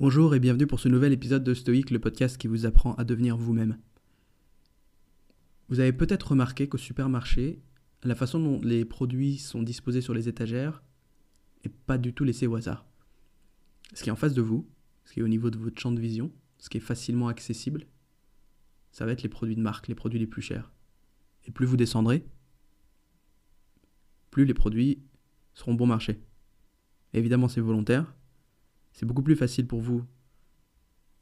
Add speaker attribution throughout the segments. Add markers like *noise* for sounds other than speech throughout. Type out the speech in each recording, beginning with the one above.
Speaker 1: Bonjour et bienvenue pour ce nouvel épisode de Stoic, le podcast qui vous apprend à devenir vous-même. Vous avez peut-être remarqué qu'au supermarché, la façon dont les produits sont disposés sur les étagères n'est pas du tout laissée au hasard. Ce qui est en face de vous, ce qui est au niveau de votre champ de vision, ce qui est facilement accessible, ça va être les produits de marque, les produits les plus chers. Et plus vous descendrez, plus les produits seront bon marché. évidemment, c'est volontaire, c'est beaucoup plus facile pour vous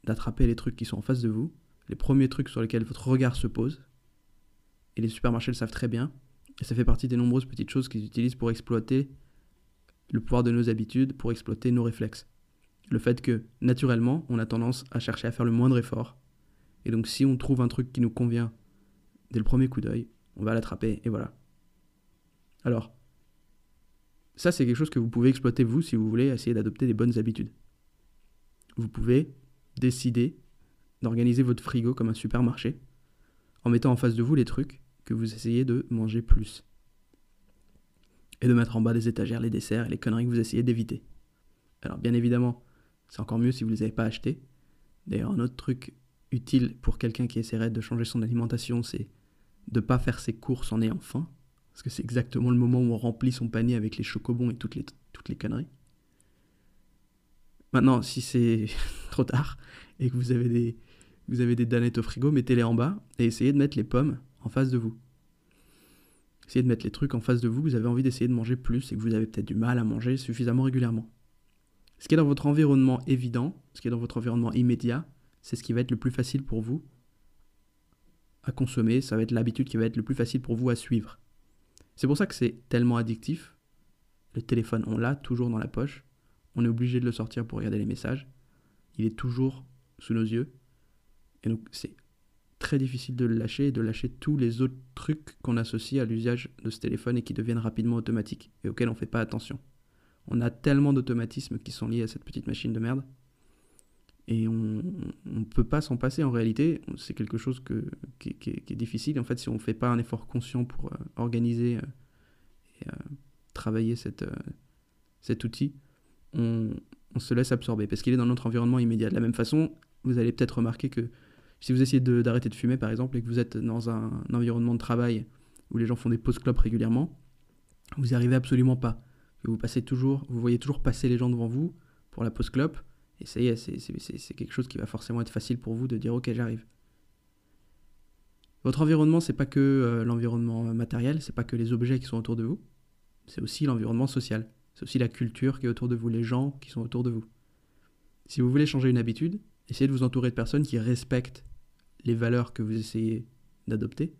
Speaker 1: d'attraper les trucs qui sont en face de vous, les premiers trucs sur lesquels votre regard se pose. Et les supermarchés le savent très bien. Et ça fait partie des nombreuses petites choses qu'ils utilisent pour exploiter le pouvoir de nos habitudes, pour exploiter nos réflexes. Le fait que, naturellement, on a tendance à chercher à faire le moindre effort. Et donc, si on trouve un truc qui nous convient dès le premier coup d'œil, on va l'attraper, et voilà. Alors, ça, c'est quelque chose que vous pouvez exploiter vous si vous voulez essayer d'adopter des bonnes habitudes. Vous pouvez décider d'organiser votre frigo comme un supermarché en mettant en face de vous les trucs que vous essayez de manger plus. Et de mettre en bas des étagères les desserts et les conneries que vous essayez d'éviter. Alors bien évidemment, c'est encore mieux si vous ne les avez pas achetés. D'ailleurs, un autre truc utile pour quelqu'un qui essaierait de changer son alimentation, c'est de ne pas faire ses courses en ayant faim. Parce que c'est exactement le moment où on remplit son panier avec les chocobons et toutes les, toutes les conneries. Maintenant, si c'est *laughs* trop tard et que vous avez des, vous avez des danettes au frigo, mettez-les en bas et essayez de mettre les pommes en face de vous. Essayez de mettre les trucs en face de vous que vous avez envie d'essayer de manger plus et que vous avez peut-être du mal à manger suffisamment régulièrement. Ce qui est dans votre environnement évident, ce qui est dans votre environnement immédiat, c'est ce qui va être le plus facile pour vous à consommer, ça va être l'habitude qui va être le plus facile pour vous à suivre. C'est pour ça que c'est tellement addictif. Le téléphone, on l'a toujours dans la poche. On est obligé de le sortir pour regarder les messages. Il est toujours sous nos yeux. Et donc, c'est très difficile de le lâcher et de lâcher tous les autres trucs qu'on associe à l'usage de ce téléphone et qui deviennent rapidement automatiques et auxquels on ne fait pas attention. On a tellement d'automatismes qui sont liés à cette petite machine de merde et on ne peut pas s'en passer en réalité. C'est quelque chose qui, est difficile. En fait, si on ne fait pas un effort conscient pour euh, organiser euh, travailler cette, cet outil, on, on, se laisse absorber parce qu'il est dans notre environnement immédiat. De la même façon, vous allez peut-être remarquer que si vous essayez d'arrêter de, fumer, par exemple, et que vous êtes dans un, un, environnement de travail où les gens font des pauses clopes régulièrement, vous n'y arrivez absolument pas. Vous passez toujours, vous voyez toujours passer les gens devant vous pour la pause clope et ça y est, c'est quelque chose qui va forcément être facile pour vous de dire ok j'arrive. Votre environnement, c'est pas que euh, l'environnement matériel, c'est pas que les objets qui sont autour de vous, c'est aussi l'environnement social, c'est aussi la culture qui est autour de vous, les gens qui sont autour de vous. Si vous voulez changer une habitude, essayez de vous entourer de personnes qui respectent les valeurs que vous essayez d'adopter,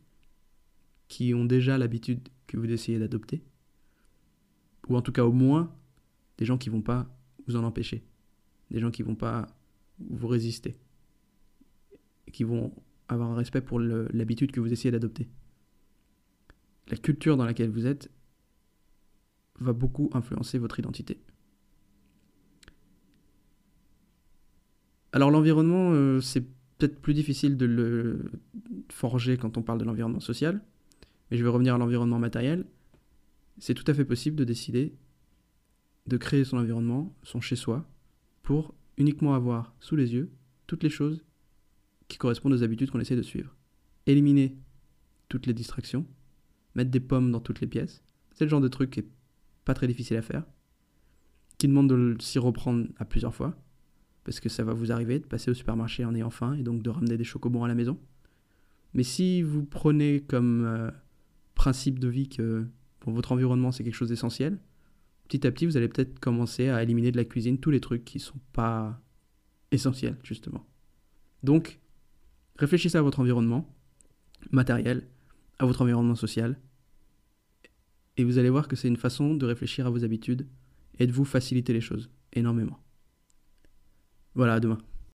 Speaker 1: qui ont déjà l'habitude que vous essayez d'adopter, ou en tout cas au moins des gens qui vont pas vous en empêcher des gens qui vont pas vous résister, qui vont avoir un respect pour l'habitude que vous essayez d'adopter. La culture dans laquelle vous êtes va beaucoup influencer votre identité. Alors l'environnement, euh, c'est peut-être plus difficile de le forger quand on parle de l'environnement social, mais je vais revenir à l'environnement matériel. C'est tout à fait possible de décider de créer son environnement, son chez-soi, pour uniquement avoir sous les yeux toutes les choses qui correspondent aux habitudes qu'on essaie de suivre. Éliminer toutes les distractions, mettre des pommes dans toutes les pièces, c'est le genre de truc qui est pas très difficile à faire, qui demande de s'y reprendre à plusieurs fois, parce que ça va vous arriver de passer au supermarché en ayant faim et donc de ramener des chocobons à la maison. Mais si vous prenez comme euh, principe de vie que pour votre environnement c'est quelque chose d'essentiel, petit à petit, vous allez peut-être commencer à éliminer de la cuisine tous les trucs qui sont pas essentiels, justement. Donc, réfléchissez à votre environnement matériel, à votre environnement social, et vous allez voir que c'est une façon de réfléchir à vos habitudes et de vous faciliter les choses énormément. Voilà, à demain.